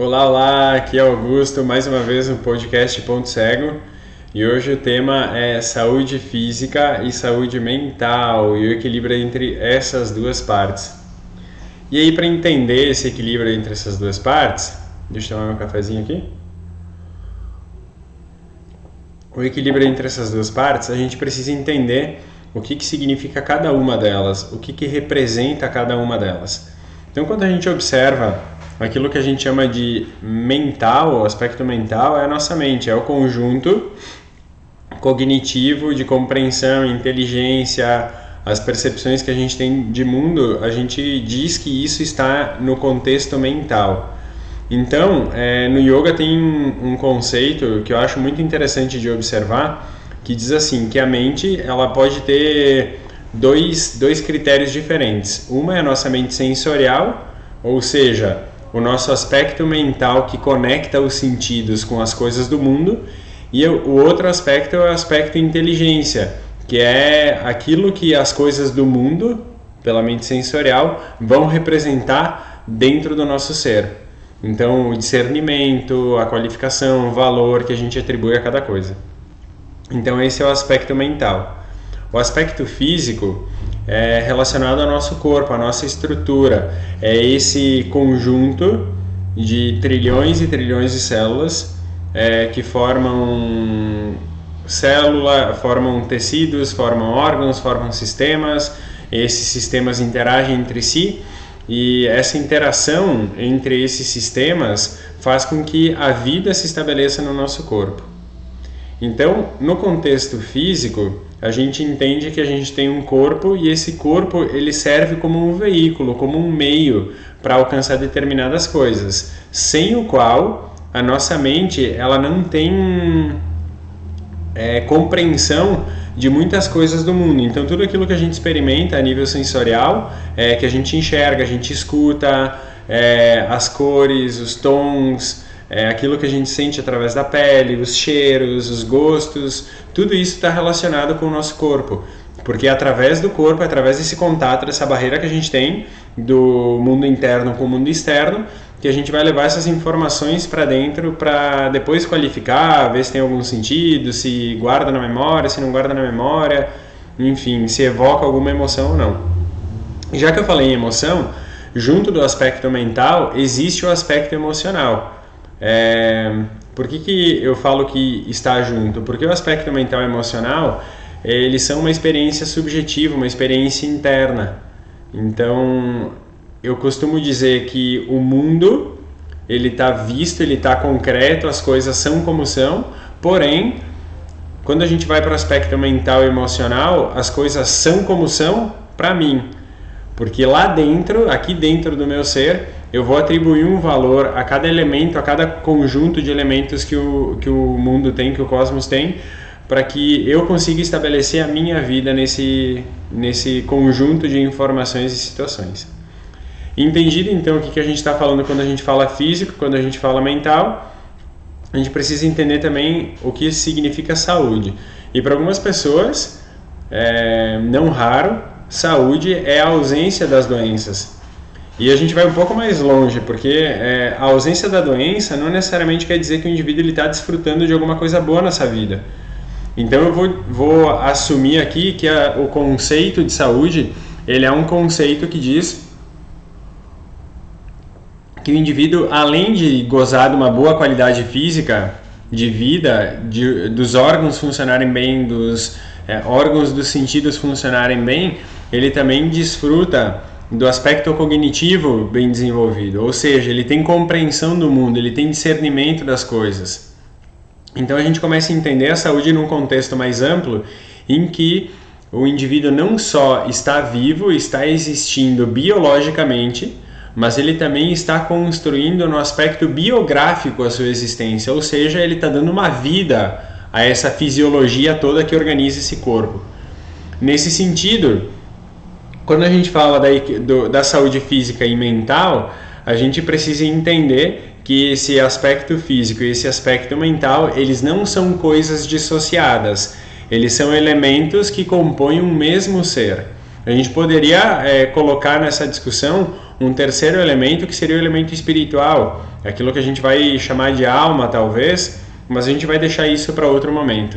Olá, olá, aqui é Augusto, mais uma vez no podcast Ponto Cego. E hoje o tema é saúde física e saúde mental e o equilíbrio entre essas duas partes. E aí, para entender esse equilíbrio entre essas duas partes, deixa eu tomar meu cafezinho aqui. O equilíbrio entre essas duas partes, a gente precisa entender o que, que significa cada uma delas, o que, que representa cada uma delas. Então, quando a gente observa aquilo que a gente chama de mental, o aspecto mental é a nossa mente, é o conjunto cognitivo de compreensão, inteligência, as percepções que a gente tem de mundo, a gente diz que isso está no contexto mental. Então, é, no yoga tem um, conceito que eu acho muito interessante de observar, que diz assim que a mente ela pode ter dois, dois critérios diferentes. Uma é a nossa mente sensorial, ou seja, o nosso aspecto mental que conecta os sentidos com as coisas do mundo, e o outro aspecto é o aspecto inteligência, que é aquilo que as coisas do mundo, pela mente sensorial, vão representar dentro do nosso ser. Então, o discernimento, a qualificação, o valor que a gente atribui a cada coisa. Então, esse é o aspecto mental. O aspecto físico é relacionado ao nosso corpo, à nossa estrutura. É esse conjunto de trilhões e trilhões de células é, que formam célula, formam tecidos, formam órgãos, formam sistemas. Esses sistemas interagem entre si e essa interação entre esses sistemas faz com que a vida se estabeleça no nosso corpo. Então, no contexto físico, a gente entende que a gente tem um corpo e esse corpo ele serve como um veículo, como um meio para alcançar determinadas coisas, sem o qual a nossa mente ela não tem é, compreensão de muitas coisas do mundo. Então tudo aquilo que a gente experimenta a nível sensorial, é, que a gente enxerga, a gente escuta, é, as cores, os tons, é aquilo que a gente sente através da pele, os cheiros, os gostos, tudo isso está relacionado com o nosso corpo. Porque é através do corpo, é através desse contato, dessa barreira que a gente tem do mundo interno com o mundo externo, que a gente vai levar essas informações para dentro para depois qualificar, ver se tem algum sentido, se guarda na memória, se não guarda na memória, enfim, se evoca alguma emoção ou não. Já que eu falei em emoção, junto do aspecto mental existe o aspecto emocional. É, por que, que eu falo que está junto? Porque o aspecto mental e emocional eles são uma experiência subjetiva, uma experiência interna. Então, eu costumo dizer que o mundo ele está visto, ele está concreto, as coisas são como são, porém, quando a gente vai para o aspecto mental e emocional, as coisas são como são para mim. Porque lá dentro, aqui dentro do meu ser, eu vou atribuir um valor a cada elemento, a cada conjunto de elementos que o, que o mundo tem, que o cosmos tem, para que eu consiga estabelecer a minha vida nesse, nesse conjunto de informações e situações. Entendido então o que, que a gente está falando quando a gente fala físico, quando a gente fala mental, a gente precisa entender também o que significa saúde. E para algumas pessoas, é, não raro, saúde é a ausência das doenças. E a gente vai um pouco mais longe, porque é, a ausência da doença não necessariamente quer dizer que o indivíduo está desfrutando de alguma coisa boa nessa vida. Então eu vou, vou assumir aqui que a, o conceito de saúde ele é um conceito que diz que o indivíduo, além de gozar de uma boa qualidade física de vida, de, dos órgãos funcionarem bem, dos é, órgãos dos sentidos funcionarem bem, ele também desfruta do aspecto cognitivo bem desenvolvido, ou seja, ele tem compreensão do mundo, ele tem discernimento das coisas. Então a gente começa a entender a saúde num contexto mais amplo, em que o indivíduo não só está vivo, está existindo biologicamente, mas ele também está construindo no aspecto biográfico a sua existência, ou seja, ele está dando uma vida a essa fisiologia toda que organiza esse corpo. Nesse sentido, quando a gente fala da, do, da saúde física e mental, a gente precisa entender que esse aspecto físico e esse aspecto mental, eles não são coisas dissociadas, eles são elementos que compõem um mesmo ser. A gente poderia é, colocar nessa discussão um terceiro elemento que seria o elemento espiritual, aquilo que a gente vai chamar de alma, talvez, mas a gente vai deixar isso para outro momento.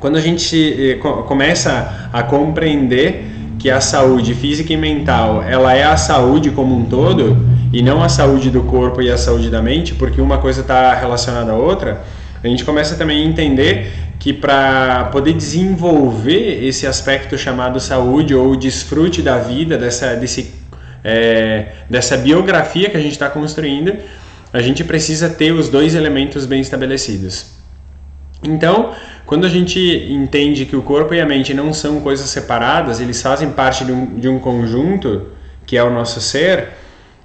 Quando a gente eh, começa a compreender que a saúde física e mental ela é a saúde como um todo e não a saúde do corpo e a saúde da mente, porque uma coisa está relacionada à outra, a gente começa também a entender que para poder desenvolver esse aspecto chamado saúde ou desfrute da vida, dessa, desse, é, dessa biografia que a gente está construindo, a gente precisa ter os dois elementos bem estabelecidos. Então, quando a gente entende que o corpo e a mente não são coisas separadas, eles fazem parte de um, de um conjunto que é o nosso ser,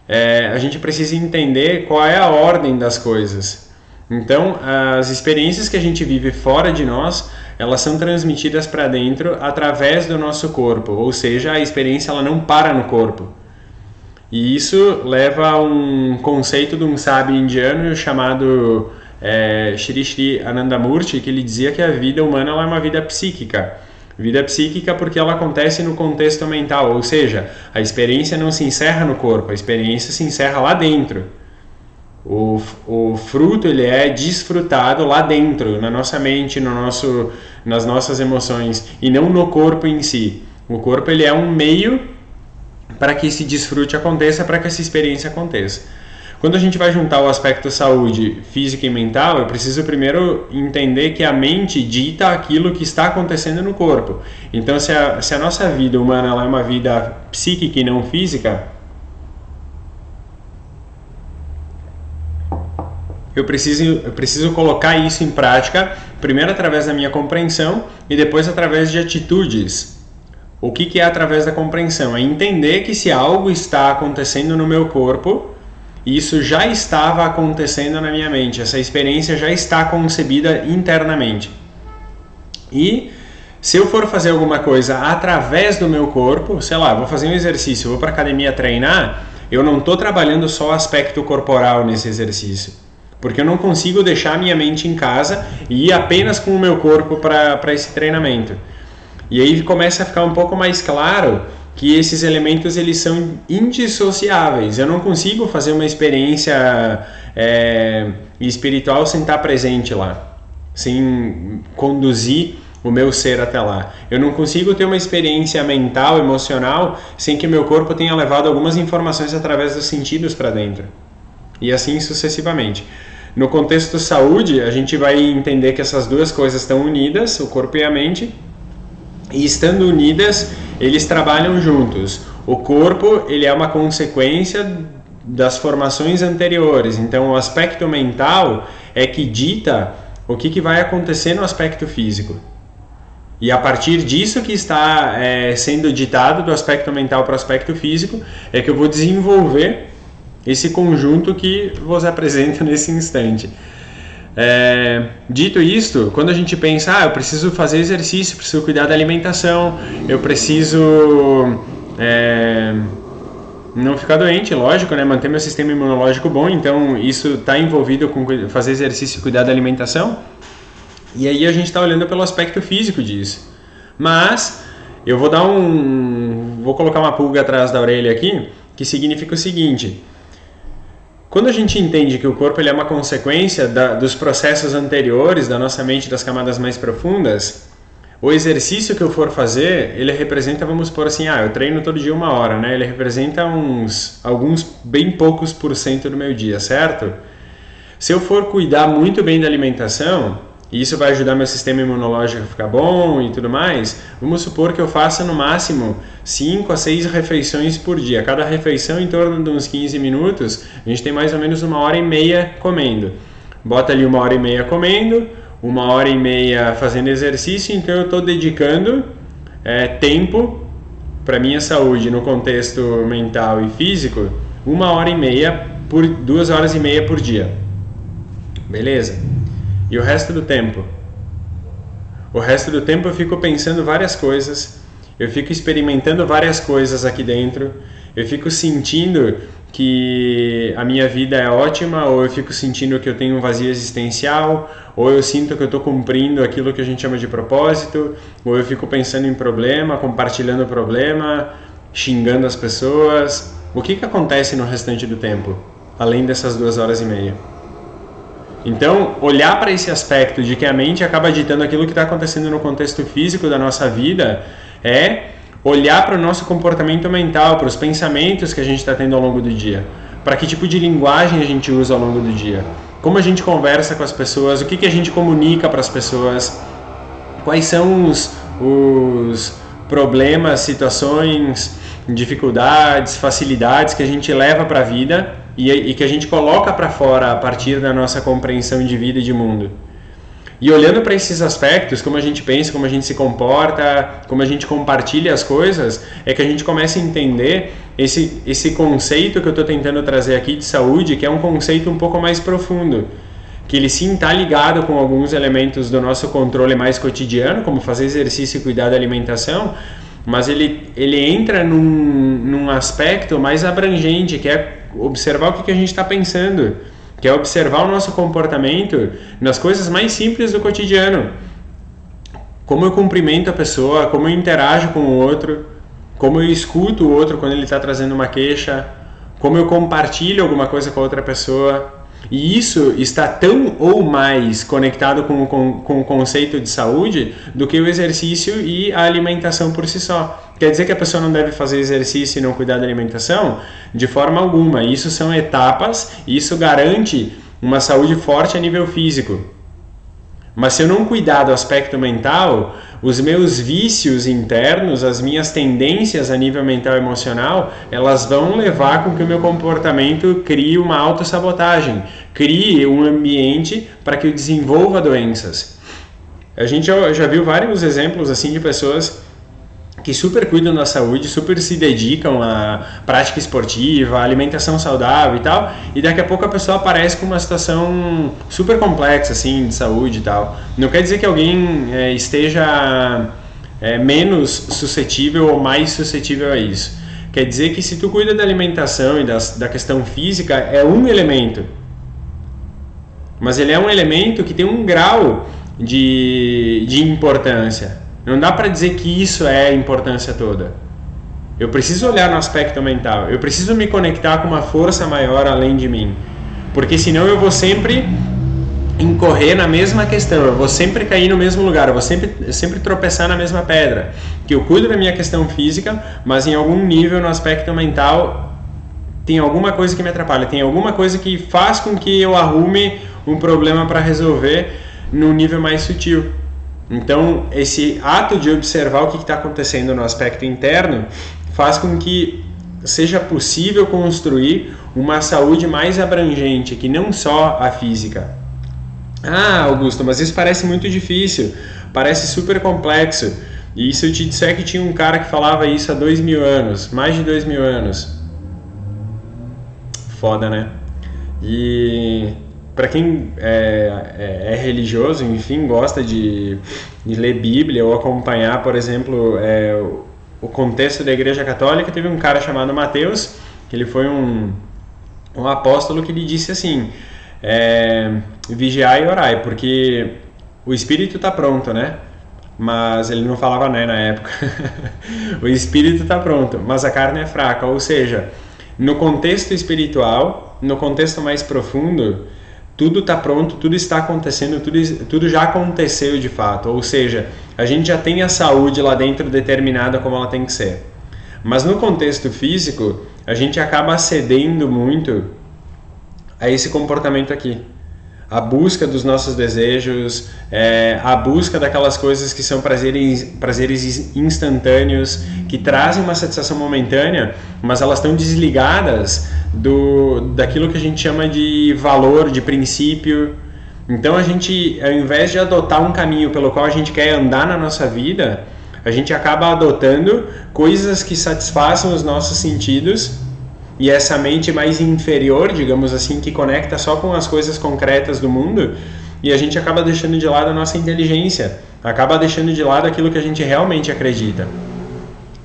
é, a gente precisa entender qual é a ordem das coisas. Então, as experiências que a gente vive fora de nós, elas são transmitidas para dentro através do nosso corpo, ou seja, a experiência ela não para no corpo. E isso leva a um conceito de um sábio indiano chamado é, Shri Shri Anandamurti, que ele dizia que a vida humana é uma vida psíquica. Vida psíquica porque ela acontece no contexto mental, ou seja, a experiência não se encerra no corpo, a experiência se encerra lá dentro. O, o fruto ele é desfrutado lá dentro, na nossa mente, no nosso, nas nossas emoções e não no corpo em si. O corpo ele é um meio para que esse desfrute aconteça, para que essa experiência aconteça. Quando a gente vai juntar o aspecto saúde física e mental, eu preciso primeiro entender que a mente dita aquilo que está acontecendo no corpo. Então, se a, se a nossa vida humana é uma vida psíquica e não física, eu preciso, eu preciso colocar isso em prática, primeiro através da minha compreensão e depois através de atitudes. O que, que é através da compreensão? É entender que se algo está acontecendo no meu corpo, isso já estava acontecendo na minha mente, essa experiência já está concebida internamente. E se eu for fazer alguma coisa através do meu corpo, sei lá, vou fazer um exercício, vou para academia treinar, eu não estou trabalhando só o aspecto corporal nesse exercício. Porque eu não consigo deixar minha mente em casa e ir apenas com o meu corpo para esse treinamento. E aí começa a ficar um pouco mais claro que esses elementos eles são indissociáveis. Eu não consigo fazer uma experiência é, espiritual sem estar presente lá, sem conduzir o meu ser até lá. Eu não consigo ter uma experiência mental, emocional, sem que meu corpo tenha levado algumas informações através dos sentidos para dentro. E assim sucessivamente. No contexto saúde, a gente vai entender que essas duas coisas estão unidas, o corpo e a mente, e estando unidas, eles trabalham juntos. O corpo ele é uma consequência das formações anteriores. Então, o aspecto mental é que dita o que, que vai acontecer no aspecto físico. E a partir disso que está é, sendo ditado do aspecto mental para o aspecto físico, é que eu vou desenvolver esse conjunto que vos apresento nesse instante. É, dito isto, quando a gente pensa, ah, eu preciso fazer exercício, preciso cuidar da alimentação, eu preciso é, não ficar doente, lógico, né? manter meu sistema imunológico bom, então isso está envolvido com fazer exercício e cuidar da alimentação. E aí a gente está olhando pelo aspecto físico disso. Mas eu vou dar um. Vou colocar uma pulga atrás da orelha aqui, que significa o seguinte quando a gente entende que o corpo ele é uma consequência da, dos processos anteriores da nossa mente, das camadas mais profundas, o exercício que eu for fazer, ele representa, vamos por assim, ah, eu treino todo dia uma hora, né? Ele representa uns, alguns bem poucos por cento do meu dia, certo? Se eu for cuidar muito bem da alimentação, e isso vai ajudar meu sistema imunológico a ficar bom e tudo mais, vamos supor que eu faça no máximo 5 a 6 refeições por dia. Cada refeição em torno de uns 15 minutos, a gente tem mais ou menos uma hora e meia comendo. Bota ali uma hora e meia comendo, uma hora e meia fazendo exercício, então eu estou dedicando é, tempo para minha saúde no contexto mental e físico, uma hora e meia por duas horas e meia por dia. Beleza? E o resto do tempo? O resto do tempo eu fico pensando várias coisas, eu fico experimentando várias coisas aqui dentro, eu fico sentindo que a minha vida é ótima, ou eu fico sentindo que eu tenho um vazio existencial, ou eu sinto que eu estou cumprindo aquilo que a gente chama de propósito, ou eu fico pensando em problema, compartilhando problema, xingando as pessoas, o que, que acontece no restante do tempo, além dessas duas horas e meia? Então, olhar para esse aspecto de que a mente acaba ditando aquilo que está acontecendo no contexto físico da nossa vida é olhar para o nosso comportamento mental, para os pensamentos que a gente está tendo ao longo do dia, para que tipo de linguagem a gente usa ao longo do dia, como a gente conversa com as pessoas, o que, que a gente comunica para as pessoas, quais são os, os problemas, situações, dificuldades, facilidades que a gente leva para a vida e, e que a gente coloca para fora a partir da nossa compreensão de vida e de mundo. E olhando para esses aspectos, como a gente pensa, como a gente se comporta, como a gente compartilha as coisas, é que a gente começa a entender esse, esse conceito que eu estou tentando trazer aqui de saúde, que é um conceito um pouco mais profundo. Que ele sim está ligado com alguns elementos do nosso controle mais cotidiano, como fazer exercício e cuidar da alimentação, mas ele, ele entra num, num aspecto mais abrangente, que é observar o que, que a gente está pensando, que é observar o nosso comportamento nas coisas mais simples do cotidiano. Como eu cumprimento a pessoa, como eu interajo com o outro, como eu escuto o outro quando ele está trazendo uma queixa, como eu compartilho alguma coisa com a outra pessoa. E isso está tão ou mais conectado com, com, com o conceito de saúde do que o exercício e a alimentação por si só. Quer dizer que a pessoa não deve fazer exercício e não cuidar da alimentação? De forma alguma. Isso são etapas e isso garante uma saúde forte a nível físico. Mas se eu não cuidar do aspecto mental, os meus vícios internos, as minhas tendências a nível mental e emocional, elas vão levar com que o meu comportamento crie uma autossabotagem, crie um ambiente para que eu desenvolva doenças. A gente já, já viu vários exemplos assim de pessoas que super cuidam da saúde, super se dedicam à prática esportiva, à alimentação saudável e tal, e daqui a pouco a pessoa aparece com uma situação super complexa assim de saúde e tal. Não quer dizer que alguém é, esteja é, menos suscetível ou mais suscetível a isso. Quer dizer que se tu cuida da alimentação e das, da questão física é um elemento, mas ele é um elemento que tem um grau de, de importância. Não dá para dizer que isso é a importância toda. Eu preciso olhar no aspecto mental. Eu preciso me conectar com uma força maior além de mim. Porque senão eu vou sempre incorrer na mesma questão, eu vou sempre cair no mesmo lugar, eu vou sempre, sempre tropeçar na mesma pedra. Que eu cuido da minha questão física, mas em algum nível no aspecto mental tem alguma coisa que me atrapalha, tem alguma coisa que faz com que eu arrume um problema para resolver no nível mais sutil. Então, esse ato de observar o que está acontecendo no aspecto interno faz com que seja possível construir uma saúde mais abrangente, que não só a física. Ah, Augusto, mas isso parece muito difícil, parece super complexo. E se eu te disser que tinha um cara que falava isso há dois mil anos, mais de dois mil anos? Foda, né? E para quem é, é, é, religioso, enfim, gosta de, de, ler Bíblia ou acompanhar, por exemplo, é, o contexto da Igreja Católica, teve um cara chamado Mateus, que ele foi um, um apóstolo que lhe disse assim: é, vigiai e orai, porque o espírito está pronto, né? Mas ele não falava né na época. o espírito está pronto, mas a carne é fraca. Ou seja, no contexto espiritual, no contexto mais profundo, tudo está pronto, tudo está acontecendo, tudo, tudo já aconteceu de fato. Ou seja, a gente já tem a saúde lá dentro determinada como ela tem que ser. Mas no contexto físico, a gente acaba cedendo muito a esse comportamento aqui a busca dos nossos desejos, é, a busca daquelas coisas que são prazeres, prazeres instantâneos, que trazem uma satisfação momentânea, mas elas estão desligadas do, daquilo que a gente chama de valor, de princípio. Então a gente, ao invés de adotar um caminho pelo qual a gente quer andar na nossa vida, a gente acaba adotando coisas que satisfaçam os nossos sentidos e essa mente mais inferior, digamos assim, que conecta só com as coisas concretas do mundo, e a gente acaba deixando de lado a nossa inteligência, acaba deixando de lado aquilo que a gente realmente acredita.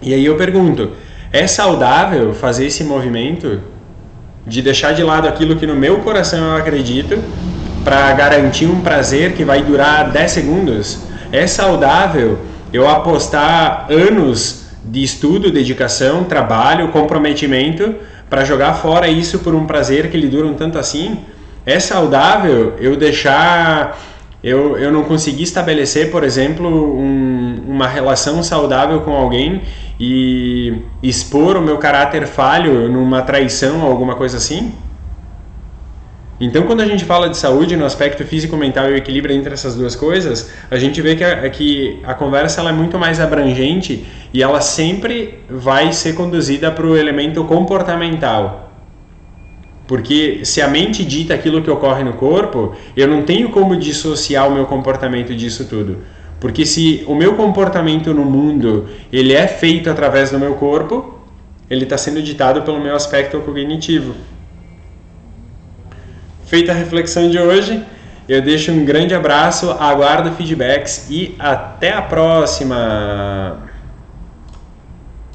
E aí eu pergunto: é saudável fazer esse movimento de deixar de lado aquilo que no meu coração eu acredito para garantir um prazer que vai durar 10 segundos? É saudável eu apostar anos de estudo, dedicação, trabalho, comprometimento para jogar fora isso por um prazer que lhe dura um tanto assim, é saudável eu deixar eu, eu não consegui estabelecer, por exemplo, um, uma relação saudável com alguém e expor o meu caráter falho numa traição ou alguma coisa assim? Então, quando a gente fala de saúde no aspecto físico, mental e o equilíbrio entre essas duas coisas, a gente vê que a, que a conversa ela é muito mais abrangente e ela sempre vai ser conduzida para o elemento comportamental. Porque se a mente dita aquilo que ocorre no corpo, eu não tenho como dissociar o meu comportamento disso tudo. Porque se o meu comportamento no mundo ele é feito através do meu corpo, ele está sendo ditado pelo meu aspecto cognitivo. Feita a reflexão de hoje, eu deixo um grande abraço, aguardo feedbacks e até a próxima!